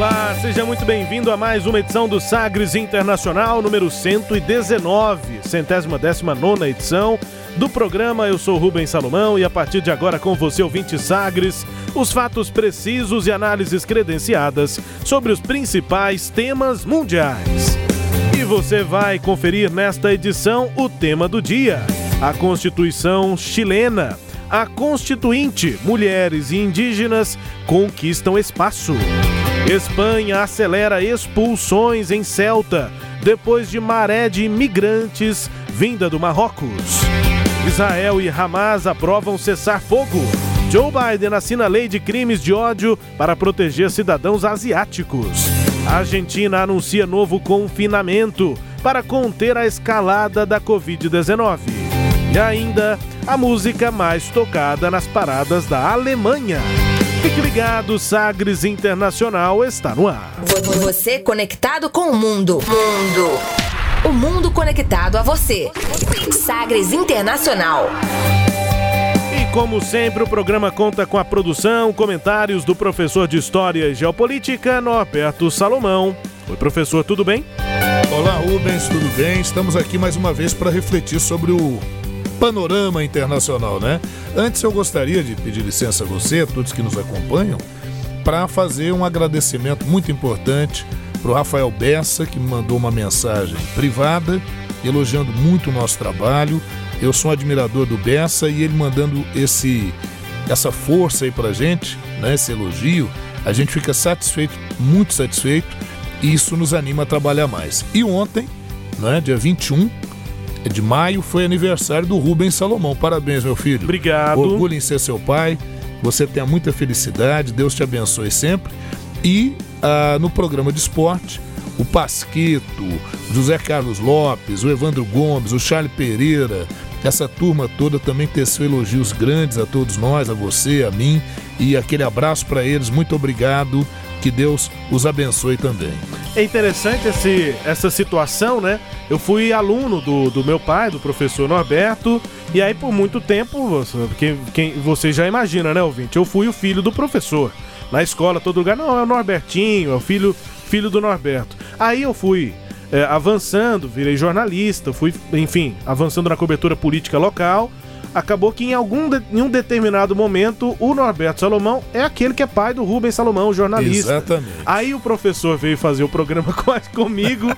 Olá, seja muito bem-vindo a mais uma edição do Sagres Internacional, número 119, centésima décima nona edição do programa. Eu sou Rubens Salomão e a partir de agora com você, ouvinte Sagres, os fatos precisos e análises credenciadas sobre os principais temas mundiais. E você vai conferir nesta edição o tema do dia, a Constituição chilena. A Constituinte, mulheres e indígenas conquistam espaço. Espanha acelera expulsões em Celta depois de maré de imigrantes vinda do Marrocos. Israel e Hamas aprovam cessar fogo. Joe Biden assina lei de crimes de ódio para proteger cidadãos asiáticos. A Argentina anuncia novo confinamento para conter a escalada da Covid-19. E ainda a música mais tocada nas paradas da Alemanha. Fique ligado, Sagres Internacional está no ar. Você conectado com o mundo. Mundo. O mundo conectado a você. Sagres Internacional. E como sempre, o programa conta com a produção, comentários do professor de História e Geopolítica, Norberto Salomão. Oi, professor, tudo bem? Olá, Rubens, tudo bem? Estamos aqui mais uma vez para refletir sobre o panorama internacional, né? Antes eu gostaria de pedir licença a você, a todos que nos acompanham, para fazer um agradecimento muito importante para o Rafael Bessa, que me mandou uma mensagem privada, elogiando muito o nosso trabalho. Eu sou um admirador do Bessa e ele mandando esse essa força aí para gente, né, esse elogio, a gente fica satisfeito, muito satisfeito, e isso nos anima a trabalhar mais. E ontem, né, dia 21, de maio foi aniversário do Rubens Salomão. Parabéns, meu filho. Obrigado. Orgulho em ser seu pai. Você tenha muita felicidade. Deus te abençoe sempre. E ah, no programa de esporte, o Pasquito, José Carlos Lopes, o Evandro Gomes, o Charlie Pereira, essa turma toda também teceu elogios grandes a todos nós, a você, a mim. E aquele abraço para eles. Muito obrigado. Que Deus os abençoe também. É interessante esse, essa situação, né? Eu fui aluno do, do meu pai, do professor Norberto, e aí por muito tempo, quem, quem, você já imagina, né, ouvinte? Eu fui o filho do professor. Na escola, todo lugar, não, é o Norbertinho, é o filho, filho do Norberto. Aí eu fui é, avançando, virei jornalista, fui, enfim, avançando na cobertura política local acabou que em algum de, em um determinado momento o Norberto Salomão é aquele que é pai do Rubens Salomão, o jornalista. Exatamente. Aí o professor veio fazer o programa comigo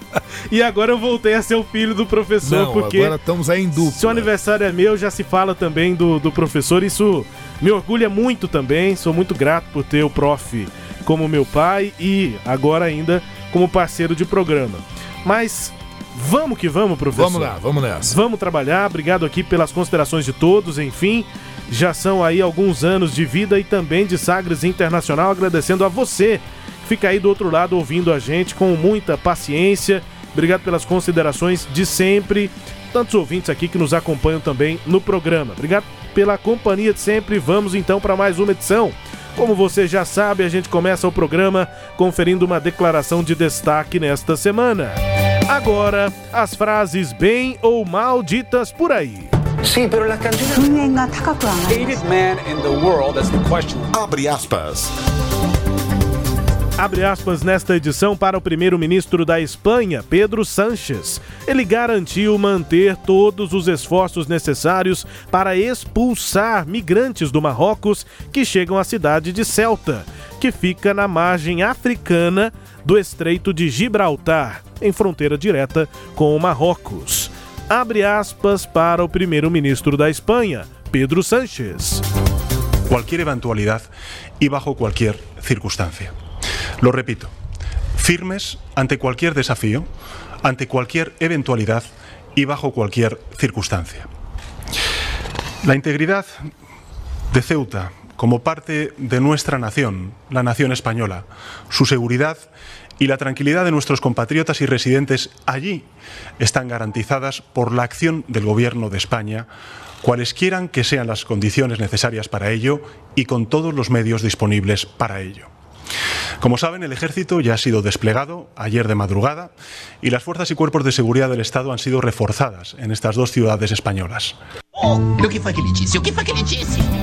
e agora eu voltei a ser o filho do professor Não, porque agora estamos aí em dupla. Se o aniversário é meu, já se fala também do, do professor. Isso me orgulha muito também. Sou muito grato por ter o prof como meu pai e agora ainda como parceiro de programa. Mas Vamos que vamos, professor. Vamos lá, vamos nessa. Vamos trabalhar. Obrigado aqui pelas considerações de todos. Enfim, já são aí alguns anos de vida e também de Sagres Internacional. Agradecendo a você que fica aí do outro lado ouvindo a gente com muita paciência. Obrigado pelas considerações de sempre. Tantos ouvintes aqui que nos acompanham também no programa. Obrigado pela companhia de sempre. Vamos então para mais uma edição. Como você já sabe, a gente começa o programa conferindo uma declaração de destaque nesta semana. Agora, as frases bem ou mal ditas por aí. Sim, pero la canción... Hated man in the world, that's the question. Abre aspas. Abre aspas nesta edição para o primeiro-ministro da Espanha, Pedro Sánchez. Ele garantiu manter todos os esforços necessários para expulsar migrantes do Marrocos que chegam à cidade de Celta, que fica na margem africana do Estreito de Gibraltar, em fronteira direta com o Marrocos. Abre aspas para o primeiro-ministro da Espanha, Pedro Sánchez. Cualquier eventualidad y bajo cualquier circunstancia. Lo repito, firmes ante cualquier desafío, ante cualquier eventualidad y bajo cualquier circunstancia. La integridad de Ceuta como parte de nuestra nación, la nación española. Su seguridad y la tranquilidad de nuestros compatriotas y residentes allí están garantizadas por la acción del Gobierno de España, cualesquieran que sean las condiciones necesarias para ello y con todos los medios disponibles para ello. Como saben, el ejército ya ha sido desplegado ayer de madrugada y las fuerzas y cuerpos de seguridad del Estado han sido reforzadas en estas dos ciudades españolas. Oh, o que foi que ele disse? O que foi que ele disse?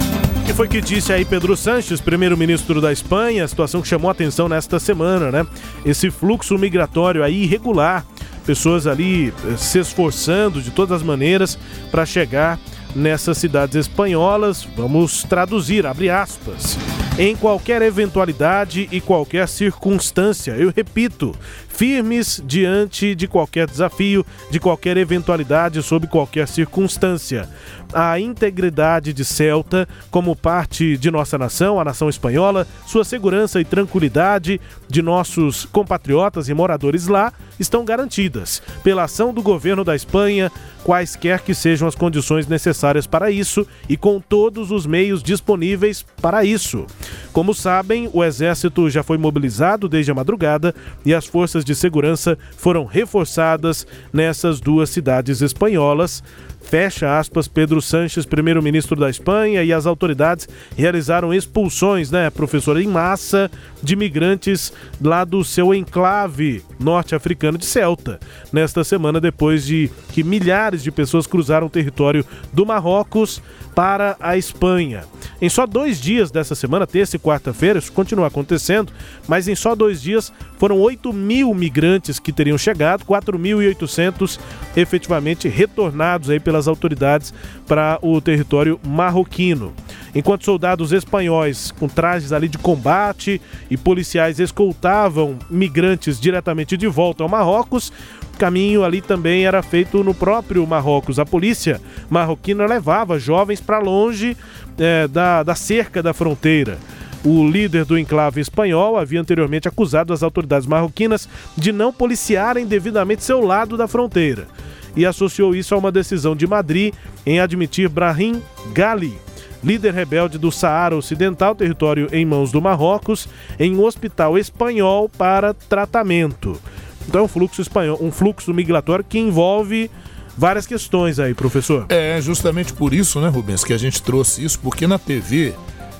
Que foi que disse aí Pedro Sanches, primeiro-ministro da Espanha, a situação que chamou atenção nesta semana, né? Esse fluxo migratório aí irregular, pessoas ali eh, se esforçando de todas as maneiras para chegar nessas cidades espanholas. Vamos traduzir, abre aspas. Em qualquer eventualidade e qualquer circunstância, eu repito, firmes diante de qualquer desafio, de qualquer eventualidade, sob qualquer circunstância. A integridade de Celta, como parte de nossa nação, a nação espanhola, sua segurança e tranquilidade de nossos compatriotas e moradores lá estão garantidas pela ação do governo da Espanha, quaisquer que sejam as condições necessárias para isso e com todos os meios disponíveis para isso. Como sabem, o exército já foi mobilizado desde a madrugada e as forças de segurança foram reforçadas nessas duas cidades espanholas. Fecha aspas, Pedro Sanches, primeiro-ministro da Espanha, e as autoridades realizaram expulsões, né, professora, em massa de migrantes lá do seu enclave norte-africano de Celta, nesta semana, depois de que milhares de pessoas cruzaram o território do Marrocos para a Espanha. Em só dois dias dessa semana, terça e quarta-feira, isso continua acontecendo, mas em só dois dias foram 8 mil migrantes que teriam chegado, 4.800 efetivamente retornados aí pelas autoridades para o território marroquino. Enquanto soldados espanhóis com trajes ali de combate e policiais escoltavam migrantes diretamente de volta ao Marrocos, caminho ali também era feito no próprio Marrocos. A polícia marroquina levava jovens para longe é, da, da cerca da fronteira. O líder do enclave espanhol havia anteriormente acusado as autoridades marroquinas de não policiarem devidamente seu lado da fronteira e associou isso a uma decisão de Madrid em admitir Brahim Ghali, líder rebelde do Saara Ocidental, território em mãos do Marrocos, em um hospital espanhol para tratamento. Então é um fluxo espanhol, um fluxo migratório que envolve várias questões aí, professor. É justamente por isso, né, Rubens, que a gente trouxe isso, porque na TV,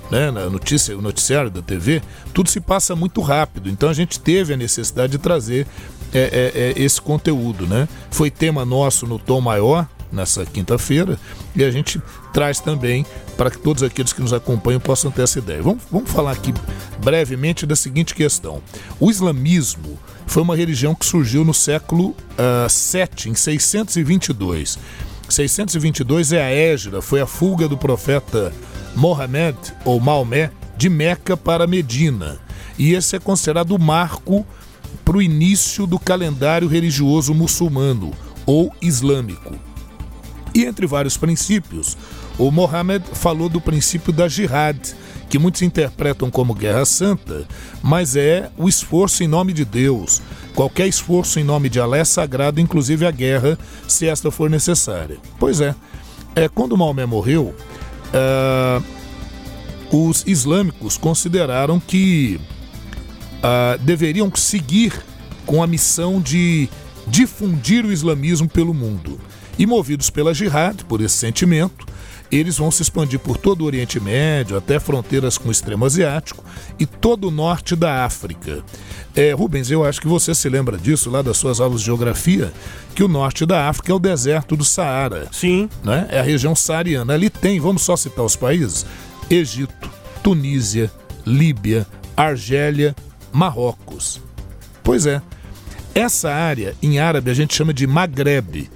né, na notícia, o noticiário da TV, tudo se passa muito rápido. Então a gente teve a necessidade de trazer é, é, é, esse conteúdo, né? Foi tema nosso no Tom Maior nessa quinta-feira e a gente traz também para que todos aqueles que nos acompanham possam ter essa ideia. Vamos, vamos falar aqui brevemente da seguinte questão: o islamismo foi uma religião que surgiu no século uh, ah, 7, em 622. 622 é a égida, foi a fuga do profeta Mohammed ou Maomé de Meca para Medina. E esse é considerado o marco para o início do calendário religioso muçulmano ou islâmico. E entre vários princípios, o Mohammed falou do princípio da jihad, que muitos interpretam como guerra santa, mas é o esforço em nome de Deus. Qualquer esforço em nome de Allah é sagrado, inclusive a guerra, se esta for necessária. Pois é, é quando Maomé morreu, uh, os islâmicos consideraram que uh, deveriam seguir com a missão de difundir o islamismo pelo mundo. E movidos pela jihad, por esse sentimento, eles vão se expandir por todo o Oriente Médio, até fronteiras com o extremo asiático e todo o norte da África. É, Rubens, eu acho que você se lembra disso lá das suas aulas de geografia, que o norte da África é o deserto do Saara. Sim. Né? É a região saariana. Ali tem, vamos só citar os países: Egito, Tunísia, Líbia, Argélia, Marrocos. Pois é. Essa área, em árabe, a gente chama de Maghreb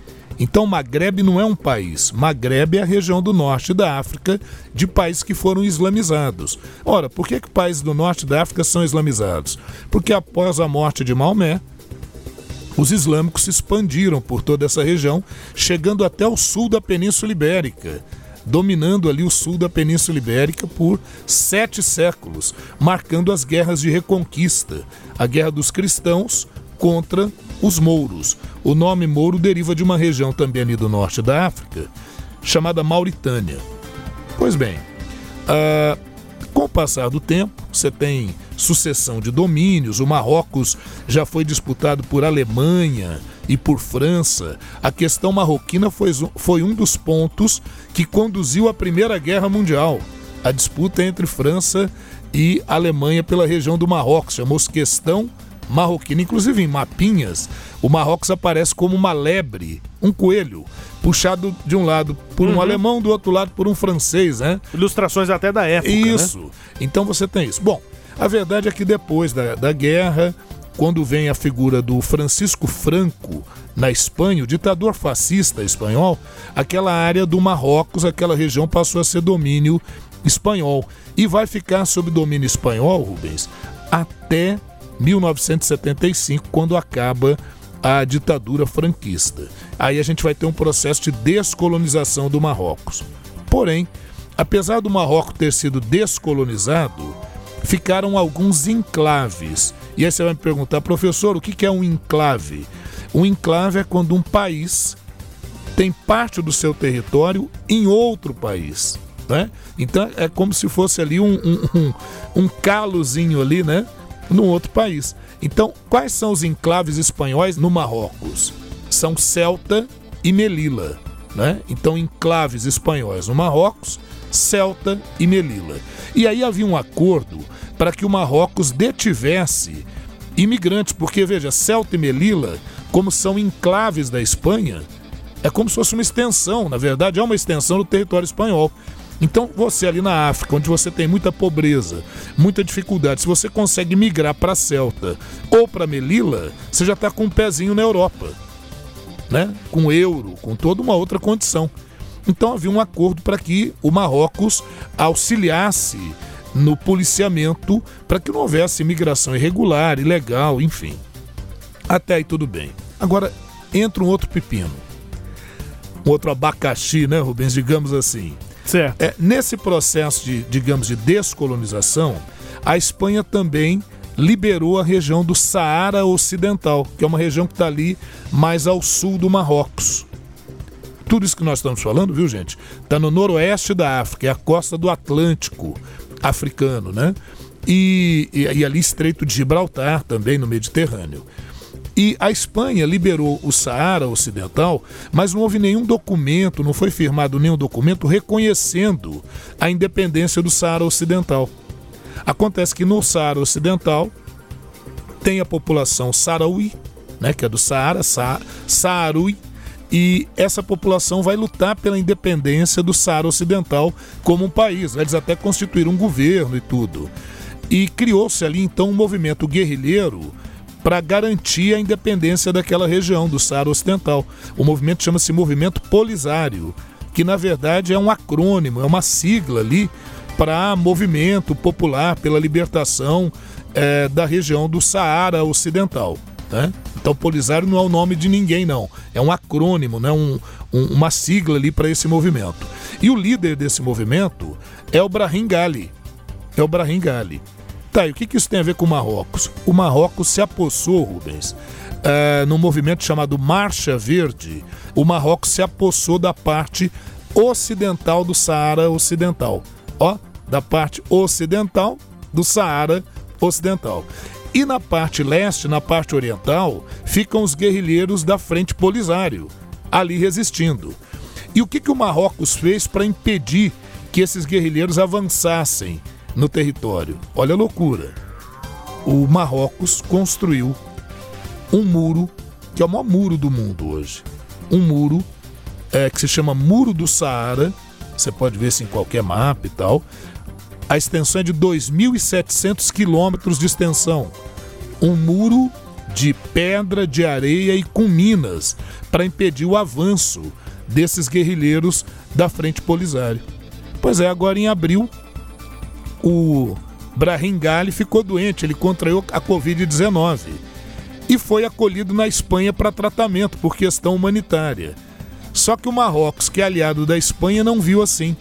então, Maghreb não é um país. Maghreb é a região do norte da África de países que foram islamizados. Ora, por que, que países do norte da África são islamizados? Porque após a morte de Maomé, os islâmicos se expandiram por toda essa região, chegando até o sul da Península Ibérica, dominando ali o sul da Península Ibérica por sete séculos, marcando as guerras de reconquista, a guerra dos cristãos contra os mouros. O nome mouro deriva de uma região também ali do norte da África, chamada Mauritânia. Pois bem, uh, Com o passar do tempo, você tem sucessão de domínios. O Marrocos já foi disputado por Alemanha e por França. A questão marroquina foi, foi um dos pontos que conduziu à Primeira Guerra Mundial. A disputa entre França e Alemanha pela região do Marrocos. Chamou-se questão marroquina. Inclusive em mapinhas, o Marrocos aparece como uma lebre, um coelho, puxado de um lado por um uhum. alemão, do outro lado por um francês, né? Ilustrações até da época. Né? Isso. Né? Então você tem isso. Bom, a verdade é que depois da, da guerra, quando vem a figura do Francisco Franco na Espanha, o ditador fascista espanhol, aquela área do Marrocos, aquela região passou a ser domínio espanhol. E vai ficar sob domínio espanhol, Rubens, até 1975, quando acaba a ditadura franquista. Aí a gente vai ter um processo de descolonização do Marrocos. Porém, apesar do Marrocos ter sido descolonizado, ficaram alguns enclaves. E aí você vai me perguntar, professor, o que é um enclave? Um enclave é quando um país tem parte do seu território em outro país. Né? Então é como se fosse ali um, um, um, um calozinho ali, né? Num outro país. Então, quais são os enclaves espanhóis no Marrocos? São Celta e Melilla. Né? Então, enclaves espanhóis no Marrocos, Celta e Melilla. E aí havia um acordo para que o Marrocos detivesse imigrantes, porque veja, Celta e Melilla, como são enclaves da Espanha, é como se fosse uma extensão, na verdade é uma extensão do território espanhol. Então, você ali na África, onde você tem muita pobreza, muita dificuldade, se você consegue migrar para Celta ou para Melilla, você já está com um pezinho na Europa, né? Com euro, com toda uma outra condição. Então havia um acordo para que o Marrocos auxiliasse no policiamento para que não houvesse imigração irregular, ilegal, enfim. Até aí tudo bem. Agora entra um outro pepino. Um outro abacaxi, né, Rubens? Digamos assim. Certo. É, nesse processo de, digamos, de descolonização, a Espanha também liberou a região do Saara Ocidental, que é uma região que está ali mais ao sul do Marrocos. Tudo isso que nós estamos falando, viu, gente? Está no noroeste da África, é a costa do Atlântico africano, né? E, e, e ali Estreito de Gibraltar, também no Mediterrâneo. E a Espanha liberou o Saara Ocidental, mas não houve nenhum documento, não foi firmado nenhum documento reconhecendo a independência do Saara Ocidental. Acontece que no Saara Ocidental tem a população Saraui, né, que é do Saara, Sa Saarui, e essa população vai lutar pela independência do Saara Ocidental como um país. Eles até constituíram um governo e tudo. E criou-se ali então um movimento guerrilheiro para garantir a independência daquela região do Saara Ocidental. O movimento chama-se Movimento Polisário, que na verdade é um acrônimo, é uma sigla ali para Movimento Popular pela Libertação é, da região do Saara Ocidental. Né? Então, Polisário não é o nome de ninguém, não. É um acrônimo, né? um, um, uma sigla ali para esse movimento. E o líder desse movimento é o Brahim Gali. É o Brahim Gali. Tá, e o que, que isso tem a ver com o Marrocos? O Marrocos se apossou, Rubens, uh, no movimento chamado Marcha Verde. O Marrocos se apossou da parte ocidental do Saara Ocidental. Ó, da parte ocidental do Saara Ocidental. E na parte leste, na parte oriental, ficam os guerrilheiros da Frente Polisário, ali resistindo. E o que, que o Marrocos fez para impedir que esses guerrilheiros avançassem? No território. Olha a loucura. O Marrocos construiu um muro, que é o maior muro do mundo hoje. Um muro é, que se chama Muro do Saara. Você pode ver isso em qualquer mapa e tal. A extensão é de 2.700 quilômetros de extensão. Um muro de pedra, de areia e com minas para impedir o avanço desses guerrilheiros da Frente Polisário. Pois é, agora em abril o Brahim Gali ficou doente, ele contraiu a Covid-19 e foi acolhido na Espanha para tratamento por questão humanitária. Só que o Marrocos, que é aliado da Espanha, não viu assim.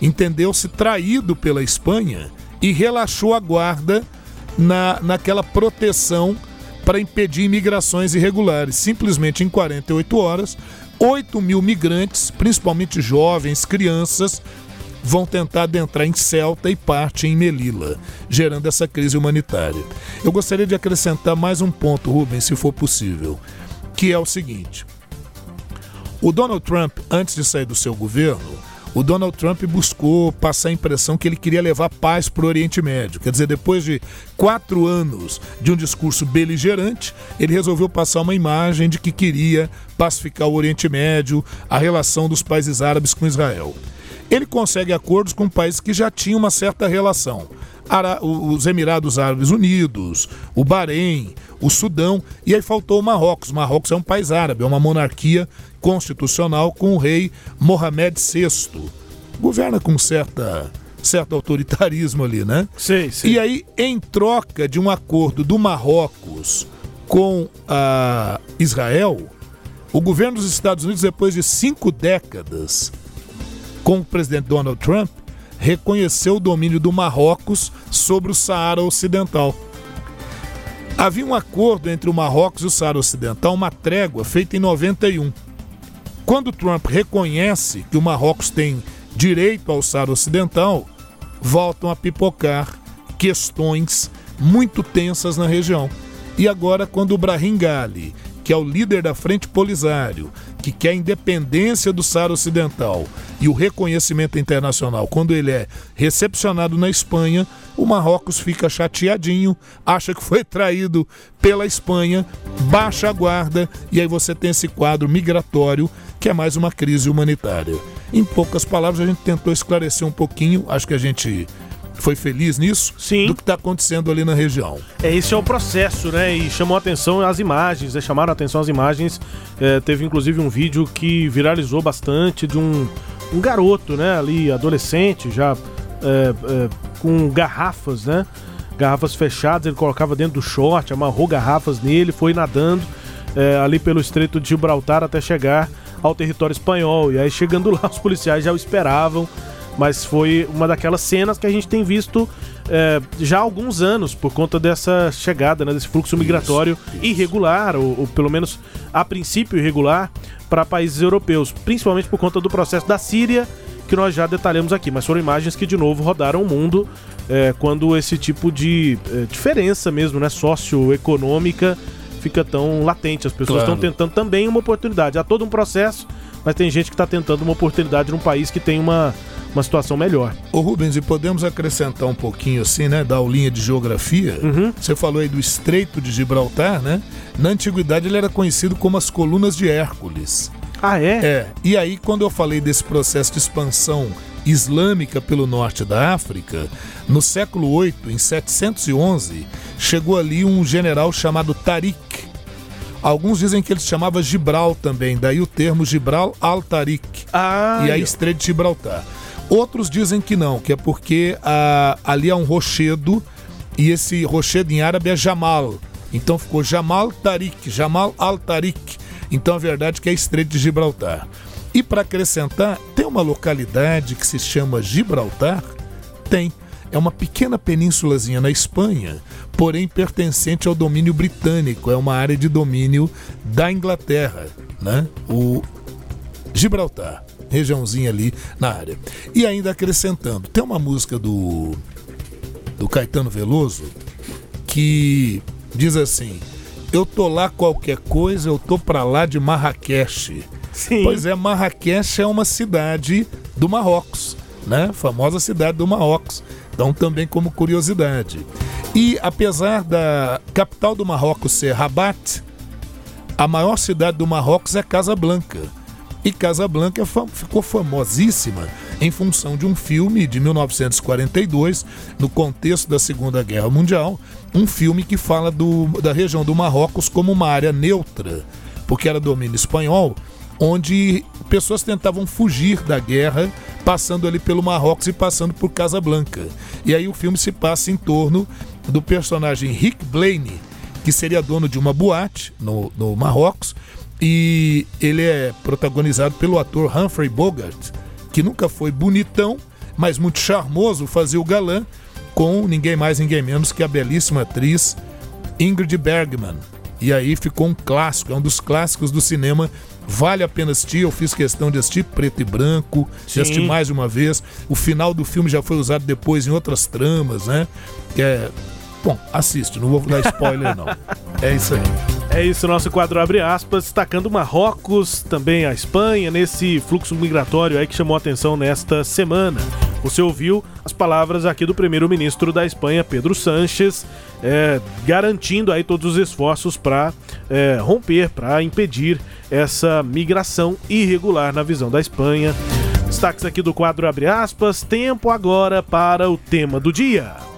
Entendeu-se traído pela Espanha e relaxou a guarda na, naquela proteção para impedir imigrações irregulares. Simplesmente em 48 horas, 8 mil migrantes, principalmente jovens, crianças, vão tentar adentrar em Celta e parte em Melilla, gerando essa crise humanitária. Eu gostaria de acrescentar mais um ponto, Rubens, se for possível, que é o seguinte: o Donald Trump, antes de sair do seu governo, o Donald Trump buscou passar a impressão que ele queria levar paz para o Oriente Médio. Quer dizer, depois de quatro anos de um discurso beligerante, ele resolveu passar uma imagem de que queria pacificar o Oriente Médio, a relação dos países árabes com Israel. Ele consegue acordos com países que já tinham uma certa relação. os Emirados Árabes Unidos, o Bahrein, o Sudão, e aí faltou o Marrocos. Marrocos é um país árabe, é uma monarquia constitucional com o rei Mohamed VI. Governa com certa certo autoritarismo ali, né? Sim, sim. E aí, em troca de um acordo do Marrocos com a Israel, o governo dos Estados Unidos, depois de cinco décadas com o presidente Donald Trump, reconheceu o domínio do Marrocos sobre o Saara Ocidental. Havia um acordo entre o Marrocos e o Saara Ocidental, uma trégua feita em 91. Quando Trump reconhece que o Marrocos tem direito ao Saara Ocidental, voltam a pipocar questões muito tensas na região. E agora, quando o Brahim Ghali, que é o líder da Frente Polisário, que quer a independência do Saara Ocidental e o reconhecimento internacional, quando ele é recepcionado na Espanha, o Marrocos fica chateadinho, acha que foi traído pela Espanha, baixa a guarda e aí você tem esse quadro migratório que é mais uma crise humanitária. Em poucas palavras, a gente tentou esclarecer um pouquinho, acho que a gente foi feliz nisso, Sim. do que está acontecendo ali na região. É, esse é o processo, né? E chamou atenção as imagens, né? chamaram atenção as imagens. É, teve inclusive um vídeo que viralizou bastante de um, um garoto, né? Ali, adolescente, já é, é, com garrafas, né? Garrafas fechadas, ele colocava dentro do short, amarrou garrafas nele, foi nadando é, ali pelo Estreito de Gibraltar até chegar ao território espanhol. E aí, chegando lá, os policiais já o esperavam mas foi uma daquelas cenas que a gente tem visto é, já há alguns anos por conta dessa chegada, né, desse fluxo migratório isso, isso. irregular, ou, ou, pelo menos a princípio irregular, para países europeus, principalmente por conta do processo da Síria, que nós já detalhamos aqui, mas foram imagens que de novo rodaram o mundo é, quando esse tipo de é, diferença mesmo, né, socioeconômica fica tão latente. As pessoas estão claro. tentando também uma oportunidade. Há todo um processo, mas tem gente que está tentando uma oportunidade num país que tem uma uma situação melhor. Ô Rubens, e podemos acrescentar um pouquinho assim, né, da aulinha de geografia? Uhum. Você falou aí do Estreito de Gibraltar, né? Na antiguidade ele era conhecido como as Colunas de Hércules. Ah, é? É. E aí, quando eu falei desse processo de expansão islâmica pelo norte da África, no século 8, em 711, chegou ali um general chamado Tariq. Alguns dizem que ele se chamava Gibral também, daí o termo Gibral al-Tariq. Ah, e aí Estreito de Gibraltar. Outros dizem que não, que é porque ah, ali há um rochedo e esse rochedo em árabe é Jamal. Então ficou Jamal Tariq, Jamal al-Tariq. Então a verdade é que é Estreito de Gibraltar. E para acrescentar, tem uma localidade que se chama Gibraltar? Tem. É uma pequena penínsulazinha na Espanha, porém pertencente ao domínio britânico. É uma área de domínio da Inglaterra, né? O Gibraltar regiãozinha ali na área. E ainda acrescentando, tem uma música do, do Caetano Veloso que diz assim: Eu tô lá qualquer coisa, eu tô pra lá de Marrakech. Sim. Pois é, Marrakech é uma cidade do Marrocos, né? Famosa cidade do Marrocos. Então, também como curiosidade. E apesar da capital do Marrocos ser Rabat, a maior cidade do Marrocos é Casablanca. E Casablanca ficou famosíssima em função de um filme de 1942, no contexto da Segunda Guerra Mundial, um filme que fala do, da região do Marrocos como uma área neutra, porque era domínio espanhol, onde pessoas tentavam fugir da guerra, passando ali pelo Marrocos e passando por Casablanca. E aí o filme se passa em torno do personagem Rick Blaney, que seria dono de uma boate no, no Marrocos, e ele é protagonizado pelo ator Humphrey Bogart, que nunca foi bonitão, mas muito charmoso, fazia o galã com ninguém mais, ninguém menos que a belíssima atriz Ingrid Bergman. E aí ficou um clássico, é um dos clássicos do cinema. Vale a pena assistir, eu fiz questão de assistir preto e branco, de assistir mais de uma vez. O final do filme já foi usado depois em outras tramas, né? Que é. Bom, assiste, não vou dar spoiler, não. É isso aí. É isso, nosso quadro abre aspas, destacando Marrocos, também a Espanha, nesse fluxo migratório aí que chamou atenção nesta semana. Você ouviu as palavras aqui do primeiro-ministro da Espanha, Pedro Sánchez, é, garantindo aí todos os esforços para é, romper, para impedir essa migração irregular na visão da Espanha. Destaques aqui do quadro abre aspas, tempo agora para o tema do dia.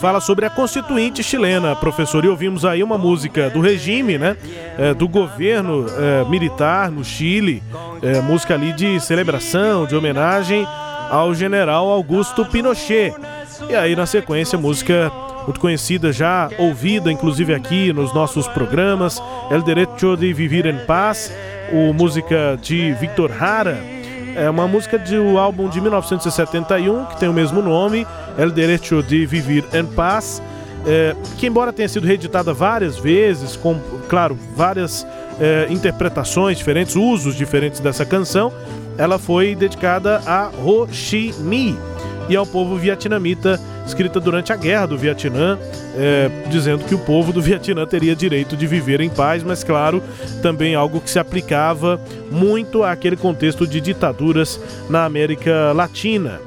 Fala sobre a Constituinte chilena, professor. E ouvimos aí uma música do regime, né? É, do governo é, militar no Chile, é, música ali de celebração, de homenagem ao general Augusto Pinochet. E aí, na sequência, música muito conhecida, já ouvida, inclusive aqui nos nossos programas, El Derecho de Vivir en Paz, o música de Victor Hara é uma música do álbum de 1971, que tem o mesmo nome, El Derecho de Vivir en Paz, é, que embora tenha sido reeditada várias vezes, com, claro, várias é, interpretações diferentes, usos diferentes dessa canção, ela foi dedicada a Ho Chi Minh e ao povo vietnamita escrita durante a guerra do Vietnã, é, dizendo que o povo do Vietnã teria direito de viver em paz, mas claro, também algo que se aplicava muito àquele contexto de ditaduras na América Latina.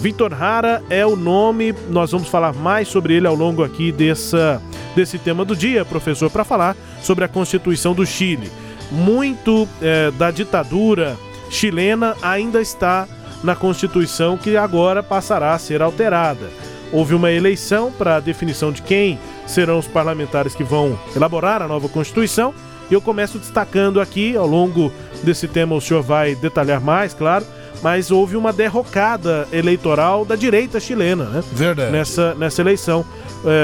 Vitor Hara é o nome, nós vamos falar mais sobre ele ao longo aqui dessa, desse tema do dia, professor, para falar sobre a Constituição do Chile. Muito é, da ditadura chilena ainda está na Constituição que agora passará a ser alterada houve uma eleição para a definição de quem serão os parlamentares que vão elaborar a nova Constituição. E eu começo destacando aqui, ao longo desse tema o senhor vai detalhar mais, claro, mas houve uma derrocada eleitoral da direita chilena, né? Verdade. Nessa, nessa eleição.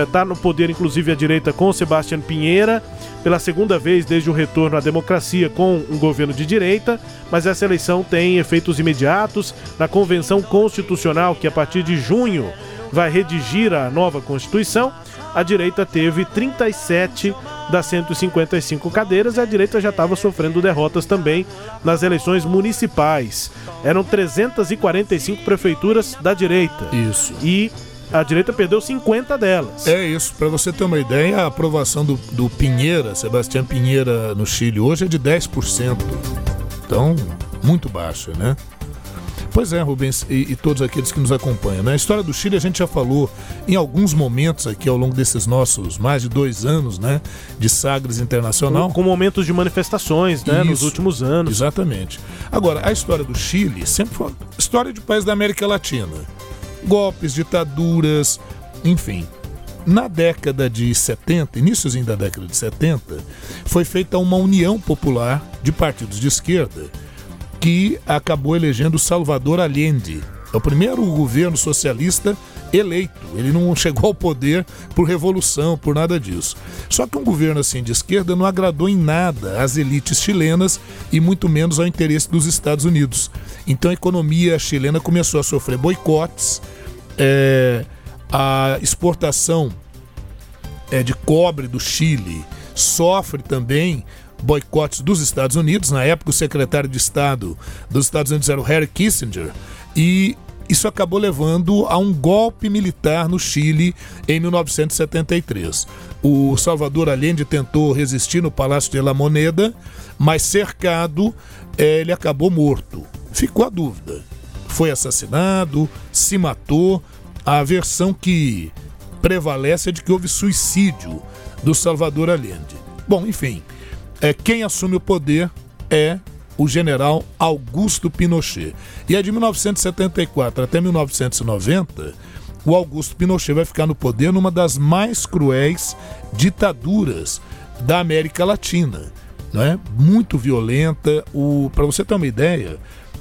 Está é, no poder, inclusive, a direita com Sebastião Pinheira, pela segunda vez desde o retorno à democracia com um governo de direita, mas essa eleição tem efeitos imediatos na Convenção Constitucional, que a partir de junho vai redigir a nova Constituição, a direita teve 37 das 155 cadeiras e a direita já estava sofrendo derrotas também nas eleições municipais. Eram 345 prefeituras da direita. Isso. E a direita perdeu 50 delas. É isso, para você ter uma ideia, a aprovação do, do Pinheira, Sebastião Pinheira no Chile hoje é de 10%. Então, muito baixa, né? Pois é, Rubens, e, e, todos aqueles que nos acompanham. Na né? história do Chile a gente já falou em alguns momentos aqui ao longo desses nossos mais de dois anos, né, de Sagres Internacional. Com, com momentos de manifestações, né, Isso, nos últimos anos. Exatamente. Agora, a história do Chile sempre foi história de país da América Latina. Golpes, ditaduras, enfim. Na década de 70, iníciozinho da década de 70, foi feita uma união popular de partidos de esquerda que acabou elegendo Salvador Allende. É o primeiro governo socialista eleito. Ele não chegou ao poder por revolução, por nada disso. Só que um governo assim de esquerda não agradou em nada às elites chilenas e muito menos ao interesse dos Estados Unidos. Então a economia chilena começou a sofrer boicotes, é, a exportação é, de cobre do Chile sofre também boicotes dos Estados Unidos. Na época, o secretário de Estado dos Estados Unidos era o Harry Kissinger. E isso acabou levando a um golpe militar no Chile em 1973. O Salvador Allende tentou resistir no Palácio de La Moneda, mas cercado, eh, ele acabou morto. Ficou a dúvida: foi assassinado, se matou? A versão que prevalece é de que houve suicídio do Salvador Allende. Bom, enfim, é, quem assume o poder é o general Augusto Pinochet. E é de 1974 até 1990, o Augusto Pinochet vai ficar no poder numa das mais cruéis ditaduras da América Latina. Né? Muito violenta. Para você ter uma ideia,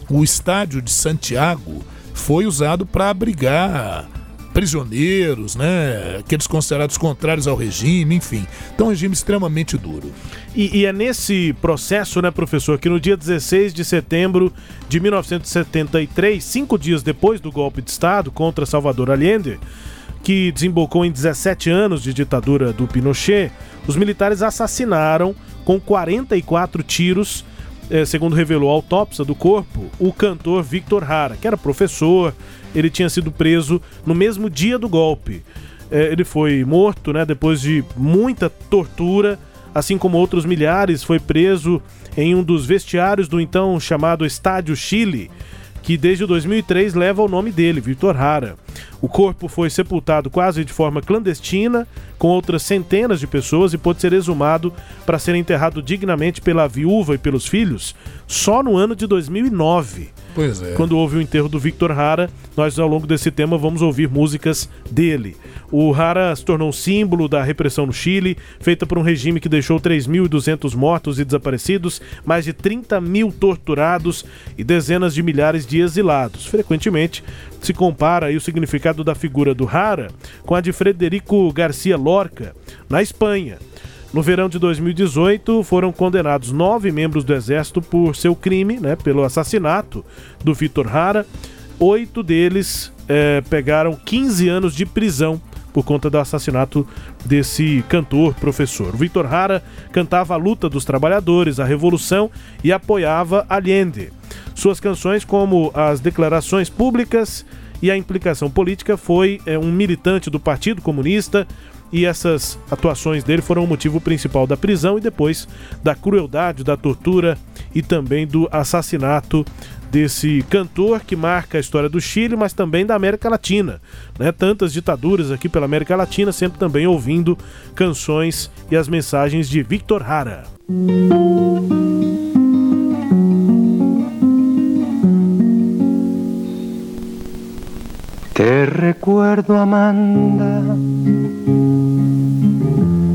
o estádio de Santiago foi usado para abrigar prisioneiros, né? Aqueles considerados contrários ao regime, enfim. Então, um regime extremamente duro. E, e, é nesse processo, né, professor, que no dia 16 de setembro de 1973, cinco dias depois do golpe de Estado contra Salvador Allende, que desembocou em 17 anos de ditadura do Pinochet, os militares assassinaram com 44 tiros é, segundo revelou a autópsia do corpo, o cantor Victor Hara, que era professor, ele tinha sido preso no mesmo dia do golpe. É, ele foi morto né, depois de muita tortura, assim como outros milhares, foi preso em um dos vestiários do então chamado Estádio Chile, que desde 2003 leva o nome dele, Victor Hara. O corpo foi sepultado quase de forma clandestina, com outras centenas de pessoas, e pôde ser exumado para ser enterrado dignamente pela viúva e pelos filhos só no ano de 2009. Pois é. Quando houve o enterro do Victor Hara, nós ao longo desse tema vamos ouvir músicas dele. O Hara se tornou um símbolo da repressão no Chile, feita por um regime que deixou 3.200 mortos e desaparecidos, mais de 30 mil torturados e dezenas de milhares de exilados. Frequentemente se compara o significado da figura do Hara com a de Frederico Garcia Lorca, na Espanha. No verão de 2018, foram condenados nove membros do Exército por seu crime, né, pelo assassinato do Vitor Hara. Oito deles é, pegaram 15 anos de prisão por conta do assassinato desse cantor professor. Vitor Hara cantava a luta dos trabalhadores, a revolução e apoiava Allende. Suas canções, como as declarações públicas e a implicação política, foi é, um militante do Partido Comunista, e essas atuações dele foram o motivo principal da prisão e depois da crueldade, da tortura e também do assassinato desse cantor que marca a história do Chile, mas também da América Latina. Né? Tantas ditaduras aqui pela América Latina, sempre também ouvindo canções e as mensagens de Victor Hara. Te recuerdo, Amanda,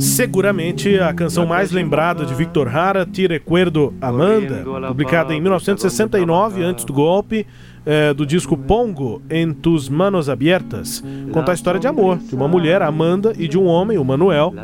Seguramente a canção mais lembrada de Victor Hara, Te Recuerdo Amanda, publicada em 1969, antes do golpe, é, do disco Pongo em Tus Manos Abiertas, conta a história de amor de uma mulher, Amanda, e de um homem, o Manuel,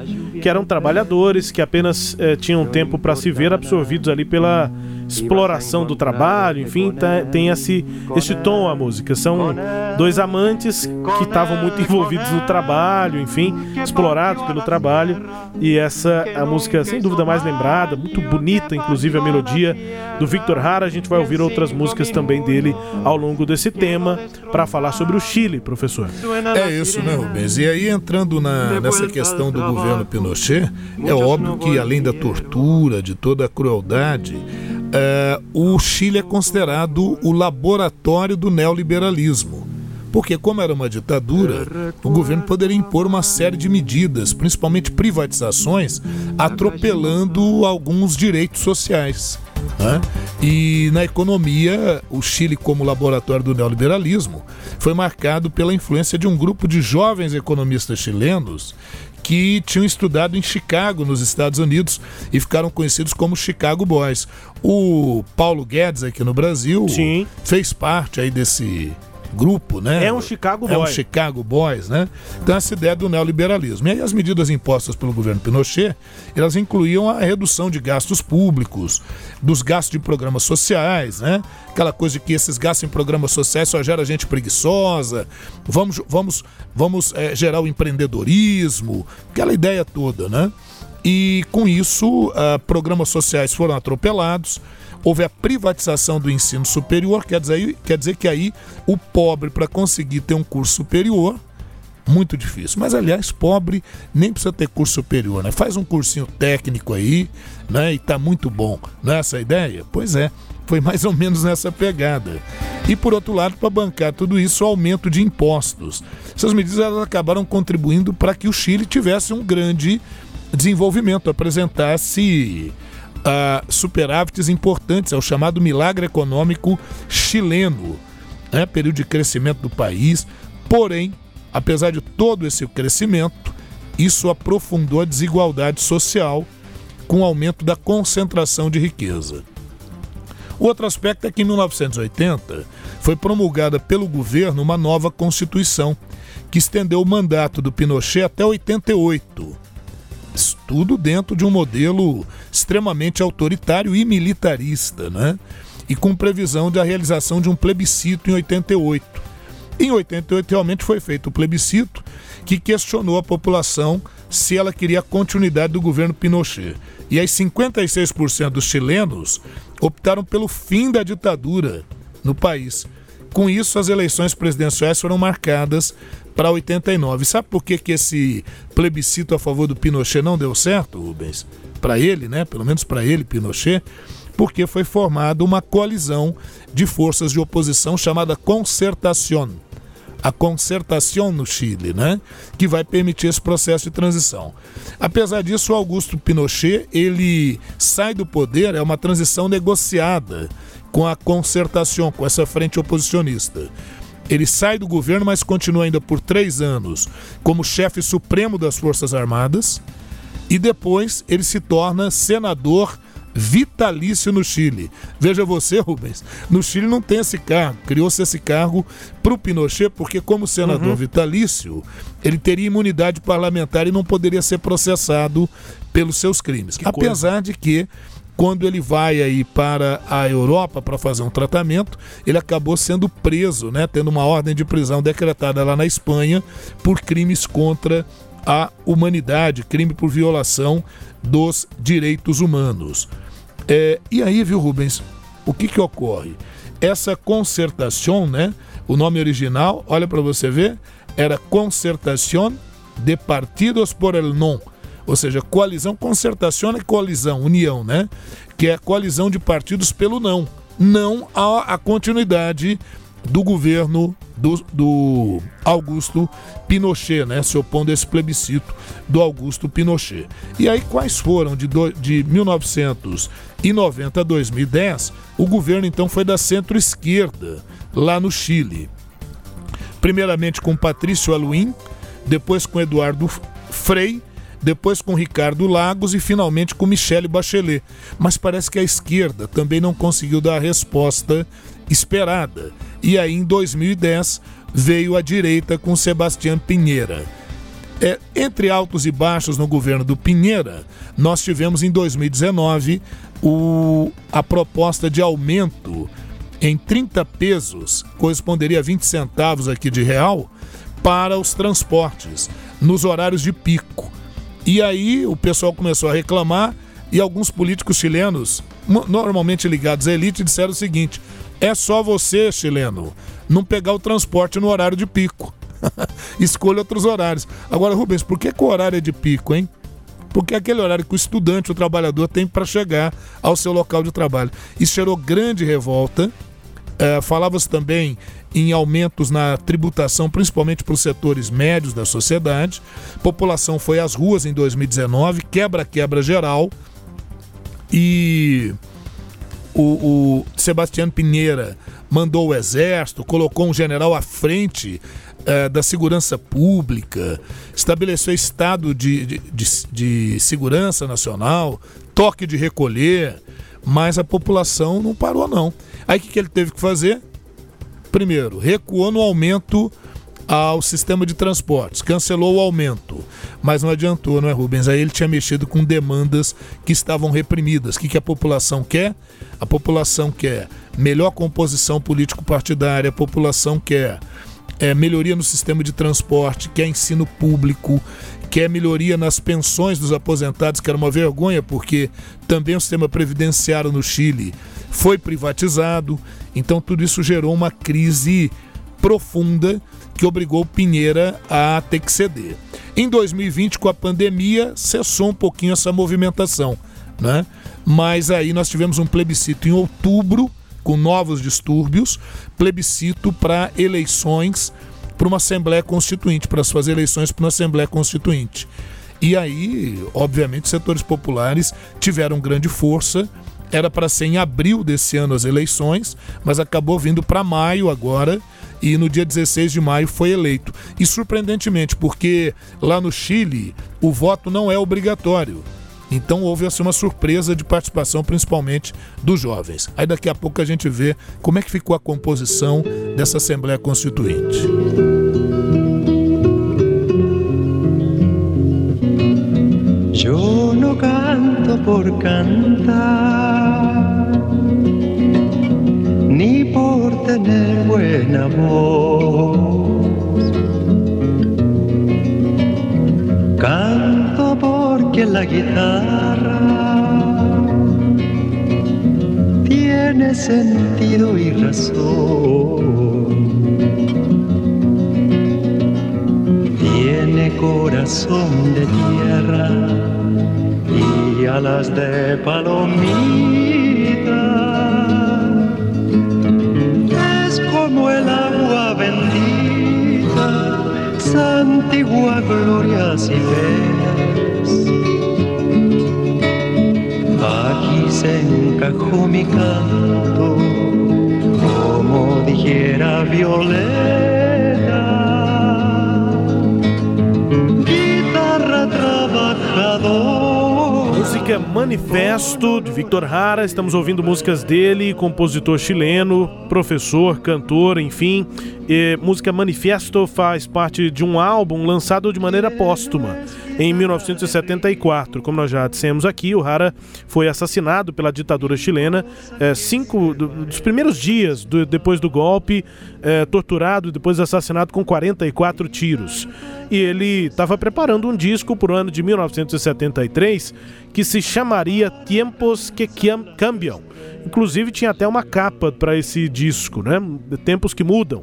que eram trabalhadores que apenas é, tinham tempo para se ver absorvidos ali pela exploração do trabalho, enfim, tá, tem esse, esse tom a música. São dois amantes que estavam muito envolvidos no trabalho, enfim, explorados pelo trabalho. E essa a música, sem dúvida, mais lembrada, muito bonita, inclusive a melodia do Victor Hara. A gente vai ouvir outras músicas também dele ao longo desse tema para falar sobre o Chile, professor. É isso, né, Rubens? E aí, entrando na, nessa questão do governo Pinochet, é óbvio que além da tortura, de toda a crueldade, é, o Chile é considerado o laboratório do neoliberalismo. Porque, como era uma ditadura, o governo poderia impor uma série de medidas, principalmente privatizações, atropelando alguns direitos sociais. Né? E na economia, o Chile, como laboratório do neoliberalismo, foi marcado pela influência de um grupo de jovens economistas chilenos que tinham estudado em Chicago, nos Estados Unidos, e ficaram conhecidos como Chicago Boys. O Paulo Guedes, aqui no Brasil, Sim. fez parte aí desse grupo, né? É um Chicago É um Boy. Chicago Boys, né? Então essa ideia do neoliberalismo. E aí as medidas impostas pelo governo Pinochet, elas incluíam a redução de gastos públicos, dos gastos de programas sociais, né? Aquela coisa de que esses gastos em programas sociais só gera gente preguiçosa. Vamos, vamos, vamos é, gerar o empreendedorismo, aquela ideia toda, né? E com isso, ah, programas sociais foram atropelados houve a privatização do ensino superior, quer dizer, quer dizer que aí o pobre, para conseguir ter um curso superior, muito difícil. Mas, aliás, pobre nem precisa ter curso superior, né? Faz um cursinho técnico aí, né? E tá muito bom. Não é essa a ideia? Pois é, foi mais ou menos nessa pegada. E, por outro lado, para bancar tudo isso, o aumento de impostos. Essas medidas acabaram contribuindo para que o Chile tivesse um grande desenvolvimento, apresentasse uh, superávites importantes, é o chamado milagre econômico chileno, né? período de crescimento do país. Porém, apesar de todo esse crescimento, isso aprofundou a desigualdade social com o aumento da concentração de riqueza. O outro aspecto é que em 1980 foi promulgada pelo governo uma nova Constituição que estendeu o mandato do Pinochet até 88 tudo dentro de um modelo extremamente autoritário e militarista, né? E com previsão da realização de um plebiscito em 88. Em 88 realmente foi feito o plebiscito que questionou a população se ela queria a continuidade do governo Pinochet. E aí 56% dos chilenos optaram pelo fim da ditadura no país. Com isso, as eleições presidenciais foram marcadas para 89. Sabe por que, que esse plebiscito a favor do Pinochet não deu certo, Rubens? Para ele, né? Pelo menos para ele, Pinochet, porque foi formada uma coalizão de forças de oposição chamada Concertación. A concertação no Chile, né? Que vai permitir esse processo de transição. Apesar disso, Augusto Pinochet, ele sai do poder, é uma transição negociada com a concertação, com essa frente oposicionista. Ele sai do governo, mas continua ainda por três anos como chefe supremo das Forças Armadas. E depois ele se torna senador vitalício no Chile. Veja você, Rubens, no Chile não tem esse cargo. Criou-se esse cargo para o Pinochet, porque, como senador uhum. vitalício, ele teria imunidade parlamentar e não poderia ser processado pelos seus crimes. Que Apesar coisa. de que quando ele vai aí para a Europa para fazer um tratamento, ele acabou sendo preso, né, tendo uma ordem de prisão decretada lá na Espanha por crimes contra a humanidade, crime por violação dos direitos humanos. É, e aí, viu, Rubens, o que, que ocorre? Essa concertação, né? O nome original, olha para você ver, era Concertación de Partidos por el Non ou seja, coalizão, concertação é coalizão, união, né? Que é a coalizão de partidos pelo não. Não a, a continuidade do governo do, do, Augusto Pinochet, né? Se opondo a esse plebiscito do Augusto Pinochet. E aí, quais foram de, do, de 1990 a 2010? O governo então foi da centro-esquerda, lá no Chile. Primeiramente com Patrício Aluim, depois com Eduardo Frei depois com Ricardo Lagos e finalmente com Michele Bachelet. Mas parece que a esquerda também não conseguiu dar a resposta esperada. E aí, em 2010, veio a direita com Sebastião Pinheira. É, entre altos e baixos no governo do Pinheira, nós tivemos em 2019 o, a proposta de aumento em 30 pesos, corresponderia a 20 centavos aqui de real, para os transportes nos horários de pico. E aí o pessoal começou a reclamar e alguns políticos chilenos, normalmente ligados à elite, disseram o seguinte: é só você, chileno, não pegar o transporte no horário de pico. Escolha outros horários. Agora, Rubens, por que, que o horário é de pico, hein? Porque é aquele horário que o estudante, o trabalhador, tem para chegar ao seu local de trabalho. Isso gerou grande revolta. É, Falava-se também em aumentos na tributação, principalmente para os setores médios da sociedade. População foi às ruas em 2019, quebra-quebra geral. E o, o Sebastião Pinheira mandou o exército, colocou um general à frente é, da segurança pública, estabeleceu estado de, de, de, de segurança nacional, toque de recolher, mas a população não parou não. Aí o que, que ele teve que fazer? Primeiro, recuou no aumento ao sistema de transportes, cancelou o aumento, mas não adiantou, não é, Rubens? Aí ele tinha mexido com demandas que estavam reprimidas. O que, que a população quer? A população quer melhor composição político-partidária, a população quer é, melhoria no sistema de transporte, quer ensino público, quer melhoria nas pensões dos aposentados, que era uma vergonha, porque também o sistema previdenciário no Chile foi privatizado. Então tudo isso gerou uma crise profunda que obrigou Pinheira a ter que ceder. Em 2020, com a pandemia, cessou um pouquinho essa movimentação, né? Mas aí nós tivemos um plebiscito em outubro, com novos distúrbios, plebiscito para eleições para uma Assembleia Constituinte, para as fazer eleições para uma Assembleia Constituinte. E aí, obviamente, setores populares tiveram grande força. Era para ser em abril desse ano as eleições, mas acabou vindo para maio agora e no dia 16 de maio foi eleito. E surpreendentemente, porque lá no Chile o voto não é obrigatório. Então houve assim, uma surpresa de participação, principalmente dos jovens. Aí daqui a pouco a gente vê como é que ficou a composição dessa Assembleia Constituinte. Eu não canto por cantar ni por tener buena voz. Canto porque la guitarra tiene sentido y razón. Tiene corazón de tierra y alas de palomita bendita, santigua glorias y penas. Aquí se encajó mi canto, como dijera Violeta. Guitarra trabajador. Música Manifesto de Victor Hara. Estamos ouvindo músicas dele, compositor chileno, professor, cantor, enfim. E, música Manifesto faz parte de um álbum lançado de maneira póstuma em 1974. Como nós já dissemos aqui, o Hara foi assassinado pela ditadura chilena é, cinco do, dos primeiros dias do, depois do golpe, é, torturado e depois assassinado com 44 tiros. E ele estava preparando um disco para o ano de 1973 que se chamaria Tiempos que Cambiam. Inclusive tinha até uma capa para esse disco, né? Tempos que mudam.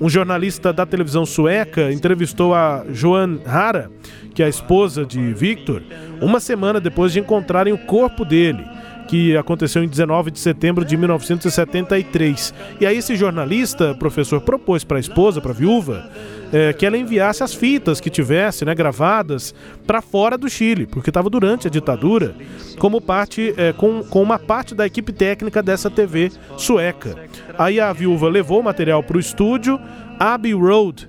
Um jornalista da televisão sueca entrevistou a Joan Hara, que é a esposa de Victor, uma semana depois de encontrarem o corpo dele que aconteceu em 19 de setembro de 1973. E aí esse jornalista, professor, propôs para a esposa, para a viúva, é, que ela enviasse as fitas que tivesse, né, gravadas para fora do Chile, porque estava durante a ditadura, como parte, é, com, com uma parte da equipe técnica dessa TV sueca. Aí a viúva levou o material para o estúdio Abbey Road,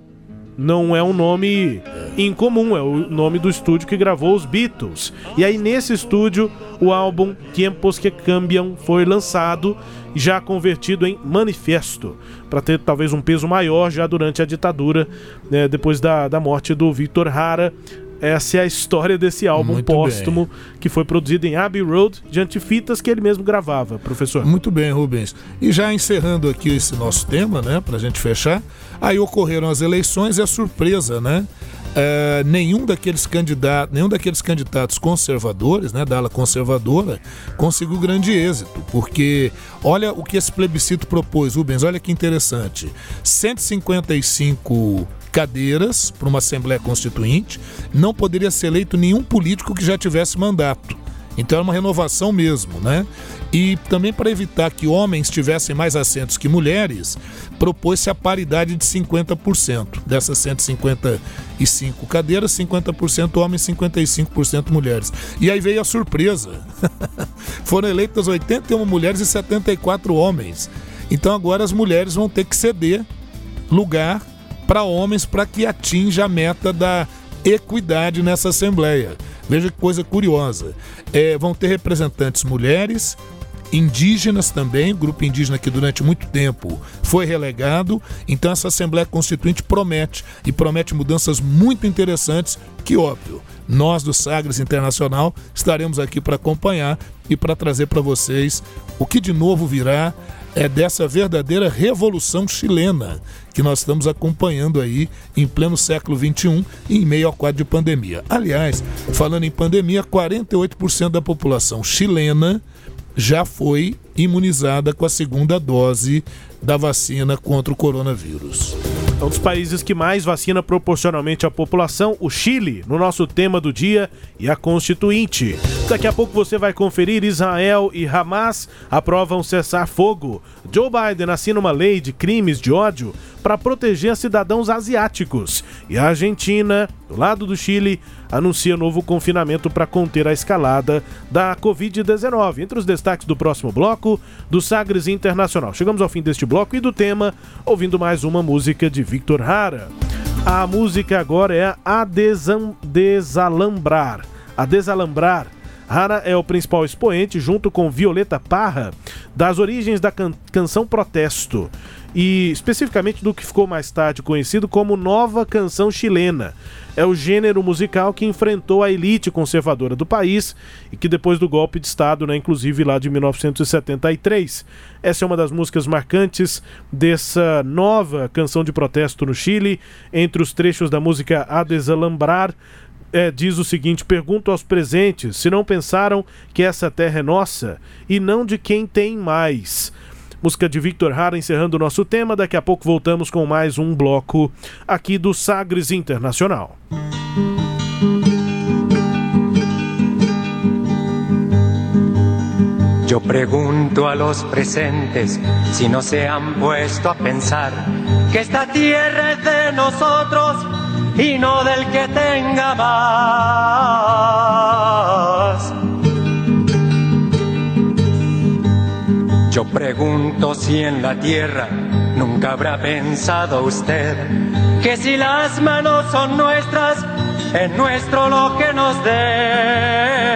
não é um nome incomum, é o nome do estúdio que gravou os Beatles. E aí nesse estúdio o álbum Tiempos que Cambiam foi lançado já convertido em manifesto, para ter talvez um peso maior já durante a ditadura, né, depois da, da morte do Victor Hara. Essa é a história desse álbum Muito póstumo bem. que foi produzido em Abbey Road, de antifitas que ele mesmo gravava, professor. Muito bem, Rubens. E já encerrando aqui esse nosso tema, né, para a gente fechar, aí ocorreram as eleições e a surpresa, né? É, nenhum daqueles candidatos, nenhum daqueles candidatos conservadores, né, da ala conservadora, conseguiu grande êxito, porque olha o que esse plebiscito propôs, Rubens, olha que interessante. 155 cadeiras para uma Assembleia Constituinte, não poderia ser eleito nenhum político que já tivesse mandato. Então é uma renovação mesmo, né? E também para evitar que homens tivessem mais assentos que mulheres, propôs-se a paridade de 50%. Dessas 155 cadeiras, 50% homens, 55% mulheres. E aí veio a surpresa. Foram eleitas 81 mulheres e 74 homens. Então agora as mulheres vão ter que ceder lugar para homens para que atinja a meta da equidade nessa Assembleia. Veja que coisa curiosa. É, vão ter representantes mulheres, indígenas também, grupo indígena que durante muito tempo foi relegado. Então essa Assembleia Constituinte promete e promete mudanças muito interessantes que, óbvio, nós do Sagres Internacional estaremos aqui para acompanhar e para trazer para vocês o que de novo virá é dessa verdadeira revolução chilena que nós estamos acompanhando aí em pleno século XXI em meio ao quadro de pandemia. Aliás, falando em pandemia, 48% da população chilena já foi imunizada com a segunda dose da vacina contra o coronavírus. É um dos países que mais vacina proporcionalmente à população, o Chile, no nosso tema do dia e a Constituinte. Daqui a pouco você vai conferir Israel e Hamas aprovam cessar fogo. Joe Biden assina uma lei de crimes de ódio para proteger cidadãos asiáticos. E a Argentina, do lado do Chile, anuncia novo confinamento para conter a escalada da Covid-19. Entre os destaques do próximo bloco, do Sagres Internacional. Chegamos ao fim deste bloco e do tema, ouvindo mais uma música de Victor Hara. A música agora é a Desalambrar. A Desalambrar Hara é o principal expoente, junto com Violeta Parra, das origens da can canção protesto e especificamente do que ficou mais tarde conhecido como nova canção chilena. É o gênero musical que enfrentou a elite conservadora do país e que depois do golpe de Estado, né, inclusive lá de 1973. Essa é uma das músicas marcantes dessa nova canção de protesto no Chile. Entre os trechos da música A Desalambrar, é, diz o seguinte: pergunto aos presentes se não pensaram que essa terra é nossa e não de quem tem mais. Música de Victor Hara encerrando o nosso tema. Daqui a pouco voltamos com mais um bloco aqui do Sagres Internacional. Yo pregunto a los presentes si no se han puesto a pensar que esta tierra es de nosotros y no del que tenga más. Yo pregunto si en la tierra nunca habrá pensado usted que si las manos son nuestras, es nuestro lo que nos dé.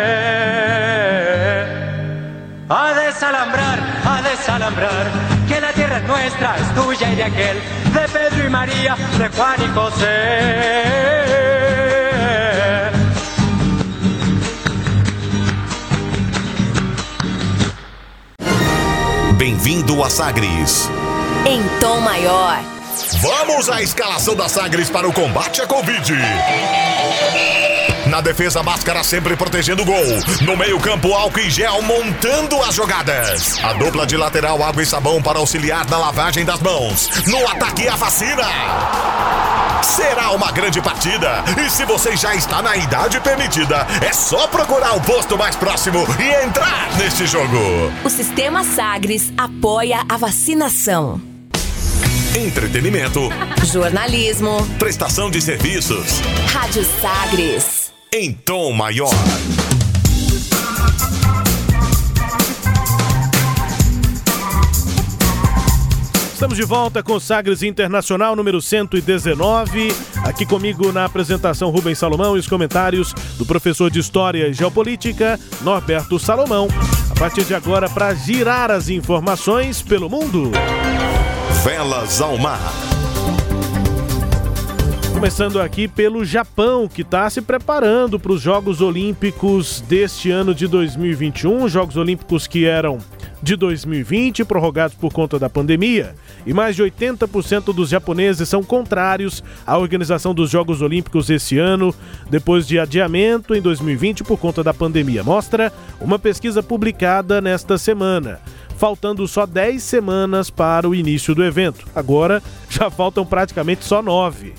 A desalambrar, a desalambrar, que la tierra es nuestra, es tuya y de aquel, de Pedro y María, de Juan y José. Bem-vindo a Sagres. Em tom maior. Vamos à escalação da Sagres para o combate à Covid. Na defesa, máscara sempre protegendo o gol. No meio-campo, álcool e gel montando as jogadas. A dupla de lateral, água e sabão para auxiliar na lavagem das mãos. No ataque, a vacina. Será uma grande partida. E se você já está na idade permitida, é só procurar o posto mais próximo e entrar neste jogo. O Sistema Sagres apoia a vacinação. Entretenimento. Jornalismo. Prestação de serviços. Rádio Sagres em tom maior. Estamos de volta com Sagres Internacional número 119. Aqui comigo na apresentação Rubens Salomão e os comentários do professor de História e Geopolítica Norberto Salomão. A partir de agora, para girar as informações pelo mundo. Velas ao mar. Começando aqui pelo Japão, que está se preparando para os Jogos Olímpicos deste ano de 2021, Jogos Olímpicos que eram de 2020, prorrogados por conta da pandemia, e mais de 80% dos japoneses são contrários à organização dos Jogos Olímpicos esse ano, depois de adiamento em 2020 por conta da pandemia. Mostra uma pesquisa publicada nesta semana. Faltando só 10 semanas para o início do evento. Agora já faltam praticamente só 9.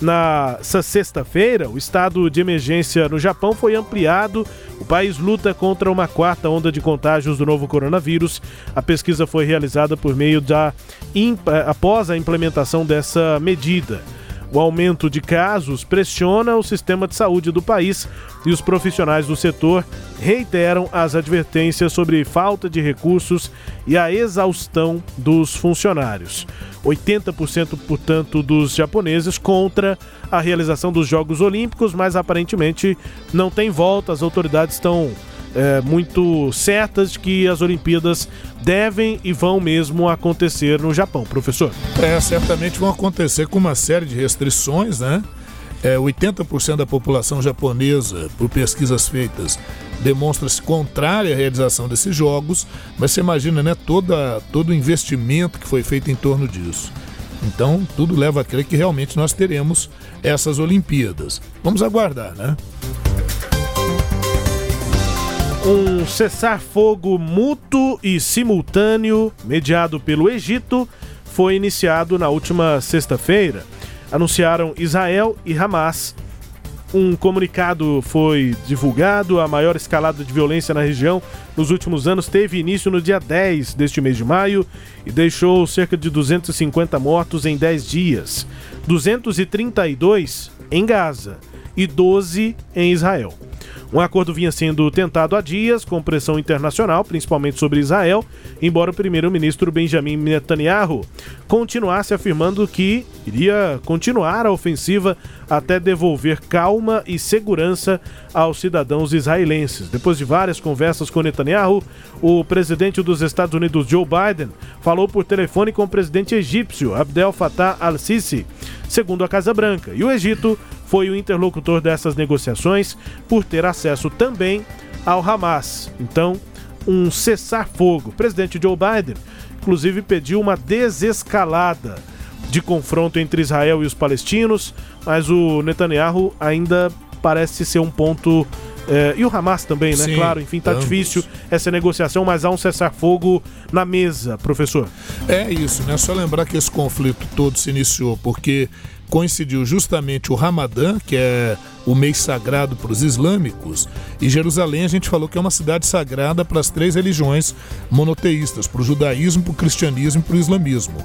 Nessa sexta-feira, o estado de emergência no Japão foi ampliado. O país luta contra uma quarta onda de contágios do novo coronavírus. A pesquisa foi realizada por meio da após a implementação dessa medida. O aumento de casos pressiona o sistema de saúde do país e os profissionais do setor reiteram as advertências sobre falta de recursos e a exaustão dos funcionários. 80%, portanto, dos japoneses contra a realização dos Jogos Olímpicos, mas aparentemente não tem volta. As autoridades estão é, muito certas que as Olimpíadas devem e vão mesmo acontecer no Japão, professor. É, certamente vão acontecer com uma série de restrições, né? É, 80% da população japonesa, por pesquisas feitas, demonstra-se contrária à realização desses jogos, mas você imagina né, toda, todo o investimento que foi feito em torno disso. Então, tudo leva a crer que realmente nós teremos essas Olimpíadas. Vamos aguardar, né? Um cessar-fogo mútuo e simultâneo, mediado pelo Egito, foi iniciado na última sexta-feira. Anunciaram Israel e Hamas. Um comunicado foi divulgado. A maior escalada de violência na região nos últimos anos teve início no dia 10 deste mês de maio e deixou cerca de 250 mortos em 10 dias, 232 em Gaza e 12 em Israel. Um acordo vinha sendo tentado há dias, com pressão internacional, principalmente sobre Israel, embora o primeiro-ministro Benjamin Netanyahu continuasse afirmando que iria continuar a ofensiva até devolver calma e segurança aos cidadãos israelenses. Depois de várias conversas com Netanyahu, o presidente dos Estados Unidos, Joe Biden, falou por telefone com o presidente egípcio Abdel Fattah al-Sisi, segundo a Casa Branca, e o Egito foi o interlocutor dessas negociações por ter acesso também ao Hamas. Então, um cessar-fogo. O presidente Joe Biden, inclusive, pediu uma desescalada de confronto entre Israel e os palestinos, mas o Netanyahu ainda parece ser um ponto. É, e o Hamas também, né? Sim, claro, enfim, tá ambos. difícil essa negociação, mas há um cessar-fogo na mesa, professor. É isso, né? Só lembrar que esse conflito todo se iniciou porque coincidiu justamente o Ramadã, que é o mês sagrado para os islâmicos, e Jerusalém a gente falou que é uma cidade sagrada para as três religiões monoteístas, para o judaísmo, para o cristianismo e para o islamismo.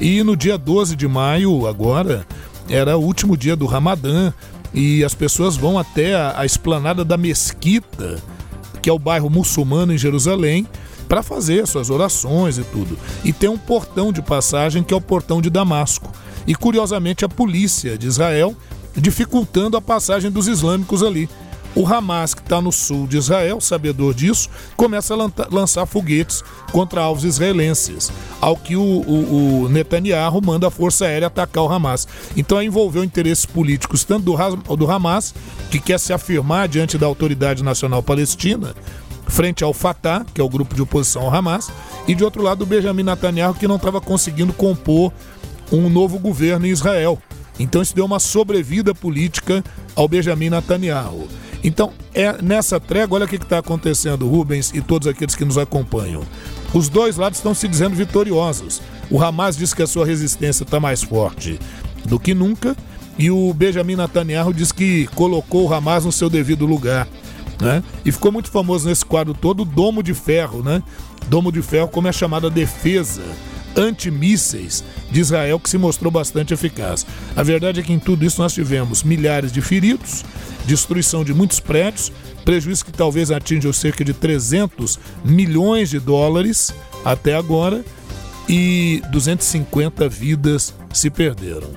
E no dia 12 de maio, agora, era o último dia do Ramadã, e as pessoas vão até a, a esplanada da Mesquita, que é o bairro muçulmano em Jerusalém, para fazer suas orações e tudo. E tem um portão de passagem que é o portão de Damasco. E curiosamente a polícia de Israel dificultando a passagem dos islâmicos ali. O Hamas, que está no sul de Israel, sabedor disso, começa a lançar foguetes contra alvos israelenses, ao que o, o, o Netanyahu manda a Força Aérea atacar o Hamas. Então envolveu interesses políticos tanto do, do Hamas, que quer se afirmar diante da Autoridade Nacional Palestina, frente ao Fatah, que é o grupo de oposição ao Hamas, e de outro lado o Benjamin Netanyahu, que não estava conseguindo compor um novo governo em Israel. Então isso deu uma sobrevida política ao Benjamin Netanyahu. Então, é nessa trégua, olha o que está acontecendo, Rubens e todos aqueles que nos acompanham. Os dois lados estão se dizendo vitoriosos. O Hamas diz que a sua resistência está mais forte do que nunca, e o Benjamin Netanyahu diz que colocou o Hamas no seu devido lugar. Né? E ficou muito famoso nesse quadro todo o Domo de Ferro, né? Domo de Ferro, como é chamada defesa antimísseis de Israel que se mostrou bastante eficaz. A verdade é que em tudo isso nós tivemos milhares de feridos, destruição de muitos prédios, prejuízo que talvez atinja cerca de 300 milhões de dólares até agora e 250 vidas se perderam.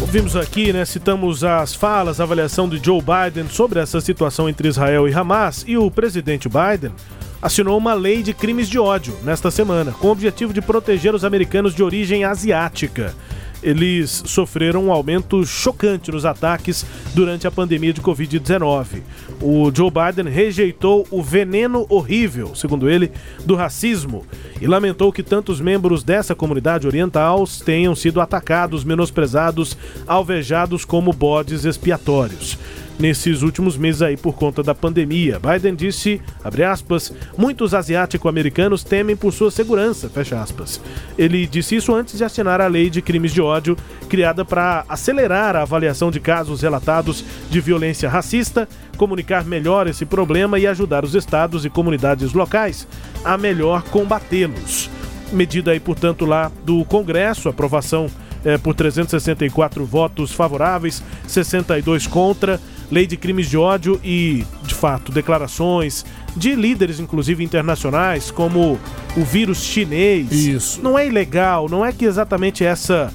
Ouvimos aqui, né? Citamos as falas, a avaliação de Joe Biden sobre essa situação entre Israel e Hamas e o presidente Biden assinou uma lei de crimes de ódio nesta semana, com o objetivo de proteger os americanos de origem asiática eles sofreram um aumento chocante nos ataques durante a pandemia de Covid-19. O Joe Biden rejeitou o veneno horrível, segundo ele, do racismo e lamentou que tantos membros dessa comunidade oriental tenham sido atacados, menosprezados, alvejados como bodes expiatórios nesses últimos meses aí por conta da pandemia. Biden disse, abre aspas, muitos asiático-americanos temem por sua segurança, fecha aspas. Ele disse isso antes de assinar a lei de crimes de ódio, criada para acelerar a avaliação de casos relatados de violência racista, comunicar melhor esse problema e ajudar os estados e comunidades locais a melhor combatê-los. Medida aí, portanto, lá do Congresso, aprovação é, por 364 votos favoráveis, 62 contra lei de crimes de ódio e, de fato, declarações de líderes, inclusive internacionais, como o vírus chinês. Isso. Não é ilegal, não é que exatamente essa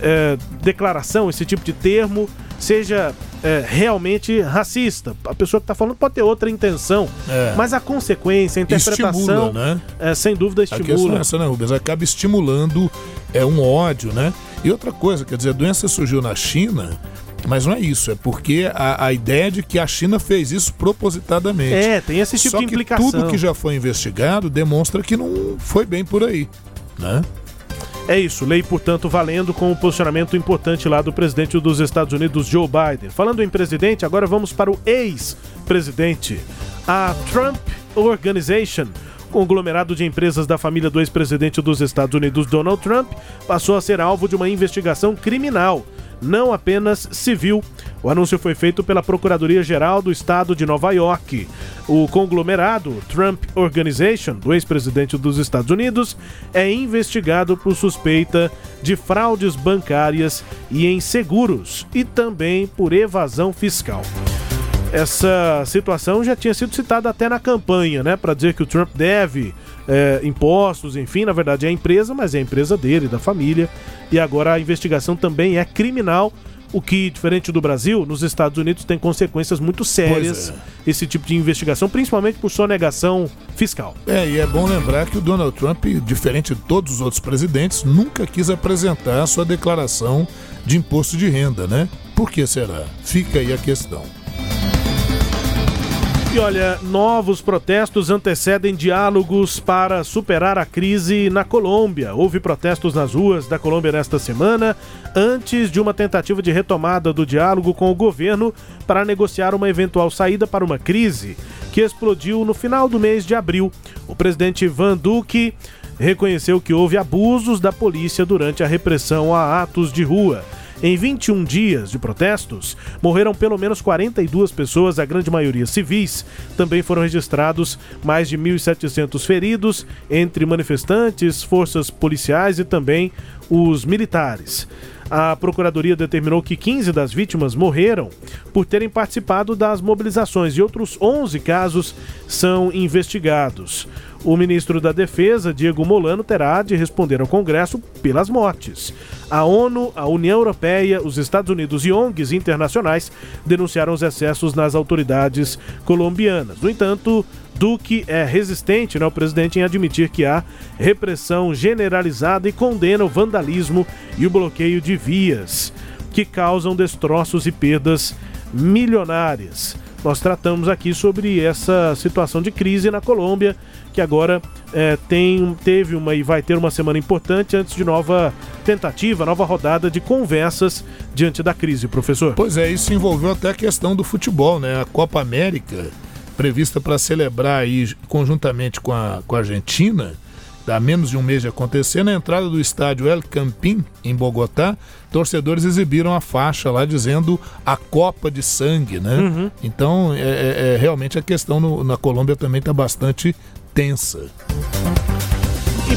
é, declaração, esse tipo de termo, seja é, realmente racista. A pessoa que está falando pode ter outra intenção, é. mas a consequência, a interpretação, estimula, né? é, sem dúvida estimula. A questão é essa, né, Rubens? Acaba estimulando é, um ódio, né? E outra coisa, quer dizer, a doença surgiu na China mas não é isso, é porque a, a ideia de que a China fez isso propositadamente. É, tem esse tipo Só de implicação. Que tudo que já foi investigado demonstra que não foi bem por aí, né? É isso, lei, portanto, valendo com um posicionamento importante lá do presidente dos Estados Unidos, Joe Biden. Falando em presidente, agora vamos para o ex-presidente. A Trump Organization, conglomerado de empresas da família do ex-presidente dos Estados Unidos, Donald Trump, passou a ser alvo de uma investigação criminal não apenas civil. O anúncio foi feito pela Procuradoria-Geral do Estado de Nova York. O conglomerado Trump Organization, do ex-presidente dos Estados Unidos, é investigado por suspeita de fraudes bancárias e em seguros e também por evasão fiscal. Essa situação já tinha sido citada até na campanha, né, para dizer que o Trump deve é, impostos, enfim, na verdade é a empresa, mas é a empresa dele, da família. E agora a investigação também é criminal, o que, diferente do Brasil, nos Estados Unidos tem consequências muito sérias é. esse tipo de investigação, principalmente por sonegação fiscal. É, e é bom lembrar que o Donald Trump, diferente de todos os outros presidentes, nunca quis apresentar a sua declaração de imposto de renda, né? Por que será? Fica aí a questão. E olha, novos protestos antecedem diálogos para superar a crise na Colômbia. Houve protestos nas ruas da Colômbia nesta semana, antes de uma tentativa de retomada do diálogo com o governo para negociar uma eventual saída para uma crise que explodiu no final do mês de abril. O presidente Van Duque reconheceu que houve abusos da polícia durante a repressão a atos de rua. Em 21 dias de protestos, morreram pelo menos 42 pessoas, a grande maioria civis. Também foram registrados mais de 1.700 feridos, entre manifestantes, forças policiais e também os militares. A Procuradoria determinou que 15 das vítimas morreram por terem participado das mobilizações e outros 11 casos são investigados. O ministro da Defesa, Diego Molano, terá de responder ao Congresso pelas mortes. A ONU, a União Europeia, os Estados Unidos e ONGs internacionais denunciaram os excessos nas autoridades colombianas. No entanto, Duque é resistente, né, o presidente, em admitir que há repressão generalizada e condena o vandalismo e o bloqueio de vias, que causam destroços e perdas milionárias. Nós tratamos aqui sobre essa situação de crise na Colômbia que agora é, tem, teve uma e vai ter uma semana importante antes de nova tentativa, nova rodada de conversas diante da crise, professor. Pois é, isso envolveu até a questão do futebol, né? A Copa América, prevista para celebrar aí conjuntamente com a, com a Argentina, há menos de um mês de acontecer, na entrada do estádio El Campín, em Bogotá, torcedores exibiram a faixa lá dizendo a Copa de Sangue, né? Uhum. Então, é, é, é, realmente a questão no, na Colômbia também está bastante tensa.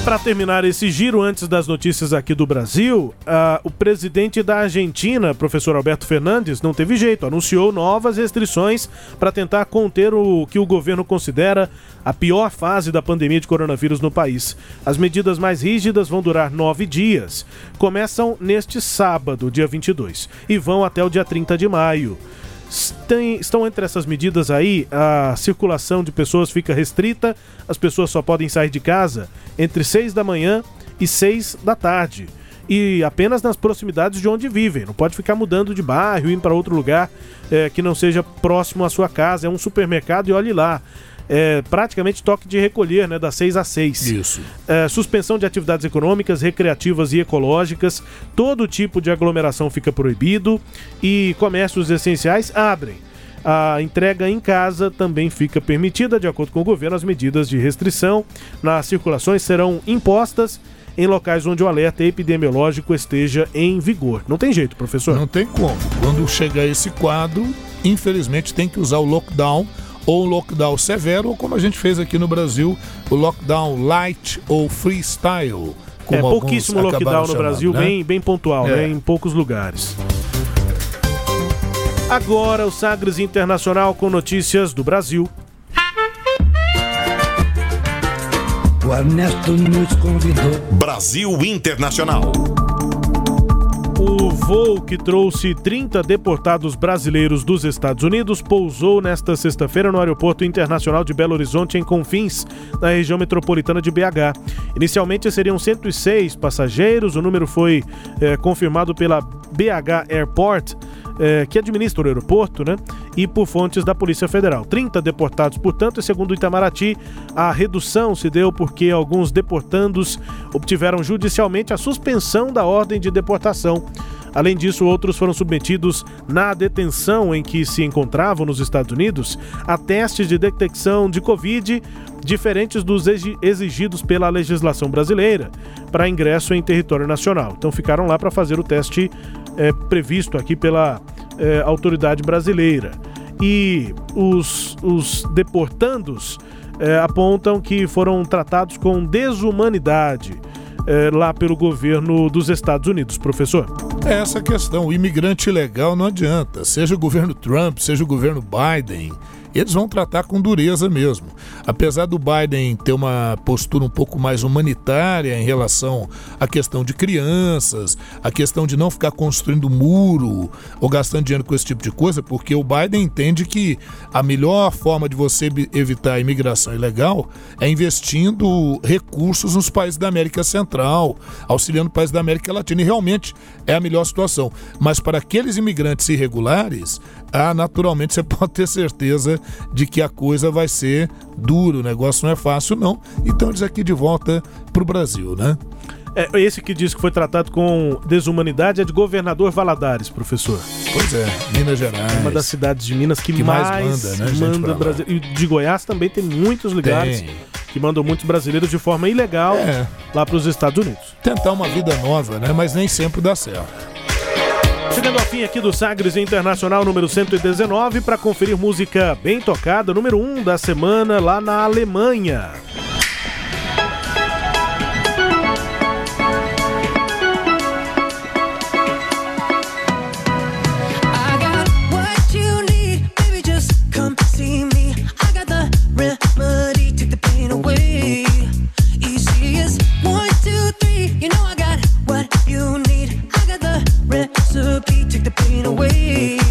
Para terminar esse giro, antes das notícias aqui do Brasil, uh, o presidente da Argentina, professor Alberto Fernandes, não teve jeito, anunciou novas restrições para tentar conter o que o governo considera a pior fase da pandemia de coronavírus no país. As medidas mais rígidas vão durar nove dias. Começam neste sábado, dia 22, e vão até o dia 30 de maio. Tem, estão entre essas medidas aí, a circulação de pessoas fica restrita, as pessoas só podem sair de casa entre 6 da manhã e 6 da tarde. E apenas nas proximidades de onde vivem. Não pode ficar mudando de bairro, indo para outro lugar é, que não seja próximo à sua casa. É um supermercado e olhe lá é, praticamente toque de recolher, né, das 6 às 6. Isso. É, suspensão de atividades econômicas, recreativas e ecológicas, todo tipo de aglomeração fica proibido e comércios essenciais abrem. A entrega em casa também fica permitida, de acordo com o governo, as medidas de restrição nas circulações serão impostas em locais onde o alerta epidemiológico esteja em vigor. Não tem jeito, professor? Não tem como. Quando chegar esse quadro, infelizmente tem que usar o lockdown ou um lockdown severo, ou como a gente fez aqui no Brasil, o lockdown light ou freestyle. é pouquíssimo lockdown no chamando, Brasil, né? bem, bem pontual, é. né, em poucos lugares. Agora o Sagres Internacional com notícias do Brasil. O Ernesto nos convidou. Brasil Internacional. O voo que trouxe 30 deportados brasileiros dos Estados Unidos pousou nesta sexta-feira no Aeroporto Internacional de Belo Horizonte, em Confins, na região metropolitana de BH. Inicialmente seriam 106 passageiros, o número foi é, confirmado pela BH Airport. É, que administra o aeroporto, né? E por fontes da Polícia Federal. 30 deportados, portanto, e segundo Itamaraty, a redução se deu porque alguns deportandos obtiveram judicialmente a suspensão da ordem de deportação. Além disso, outros foram submetidos na detenção em que se encontravam nos Estados Unidos a testes de detecção de Covid diferentes dos exigidos pela legislação brasileira para ingresso em território nacional. Então ficaram lá para fazer o teste é, previsto aqui pela é, autoridade brasileira. E os, os deportandos é, apontam que foram tratados com desumanidade é, lá pelo governo dos Estados Unidos, professor? É essa questão. O imigrante ilegal não adianta. Seja o governo Trump, seja o governo Biden eles vão tratar com dureza mesmo. Apesar do Biden ter uma postura um pouco mais humanitária em relação à questão de crianças, a questão de não ficar construindo muro ou gastando dinheiro com esse tipo de coisa, porque o Biden entende que a melhor forma de você evitar a imigração ilegal é investindo recursos nos países da América Central, auxiliando países da América Latina. E realmente é a melhor situação. Mas para aqueles imigrantes irregulares, ah, naturalmente você pode ter certeza de que a coisa vai ser dura, o negócio não é fácil, não. Então eles aqui de volta para o Brasil, né? É, esse que diz que foi tratado com desumanidade é de Governador Valadares, professor. Pois é, Minas Gerais. Uma das cidades de Minas que, que mais, mais, manda, né, manda brasileiro. E de Goiás também tem muitos lugares tem. que mandam muitos brasileiros de forma ilegal é. lá para os Estados Unidos. Tentar uma vida nova, né? Mas nem sempre dá certo. Chegando ao fim aqui do Sagres Internacional número 119 para conferir música bem tocada, número 1 da semana lá na Alemanha. away.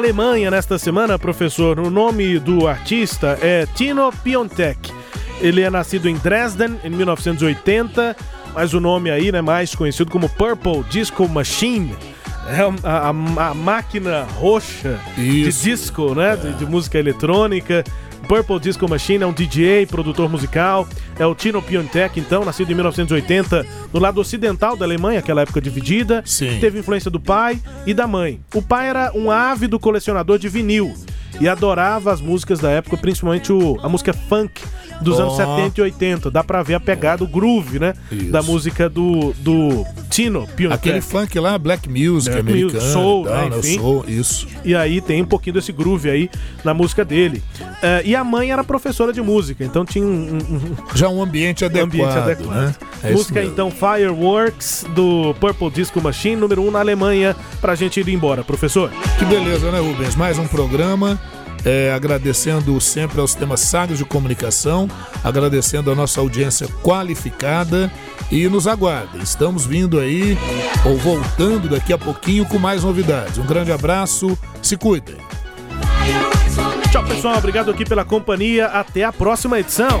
Alemanha nesta semana, professor. O nome do artista é Tino Piontek. Ele é nascido em Dresden em 1980, mas o nome aí, né, mais conhecido como Purple Disco Machine. É a, a, a máquina roxa Isso. de disco, né? De, de música eletrônica. Purple Disco Machine é um DJ, produtor musical. É o Tino Piontek, então, nascido em 1980, no lado ocidental da Alemanha, aquela época dividida. Sim. Teve influência do pai e da mãe. O pai era um ávido colecionador de vinil e adorava as músicas da época, principalmente o, a música funk dos Ó. anos 70 e 80. Dá pra ver a pegada, o groove, né? Isso. Da música do, do Tino Piontek. Aquele funk lá, black music Black americano. music, soul, e tal, né, né, enfim. soul, isso. E aí tem um pouquinho desse groove aí na música dele. Eh, e a mãe era professora de música, então tinha um, um- um Já um ambiente adequado, ambiente adequado. né? É música então Fireworks do Purple Disco Machine, número 1 um na Alemanha, pra gente ir embora, professor. Que beleza, né, Rubens? Mais um programa. É, agradecendo sempre ao Sistema Sagres de Comunicação, agradecendo a nossa audiência qualificada e nos aguardem. Estamos vindo aí, ou voltando daqui a pouquinho com mais novidades. Um grande abraço, se cuidem. Tchau, pessoal. Obrigado aqui pela companhia. Até a próxima edição.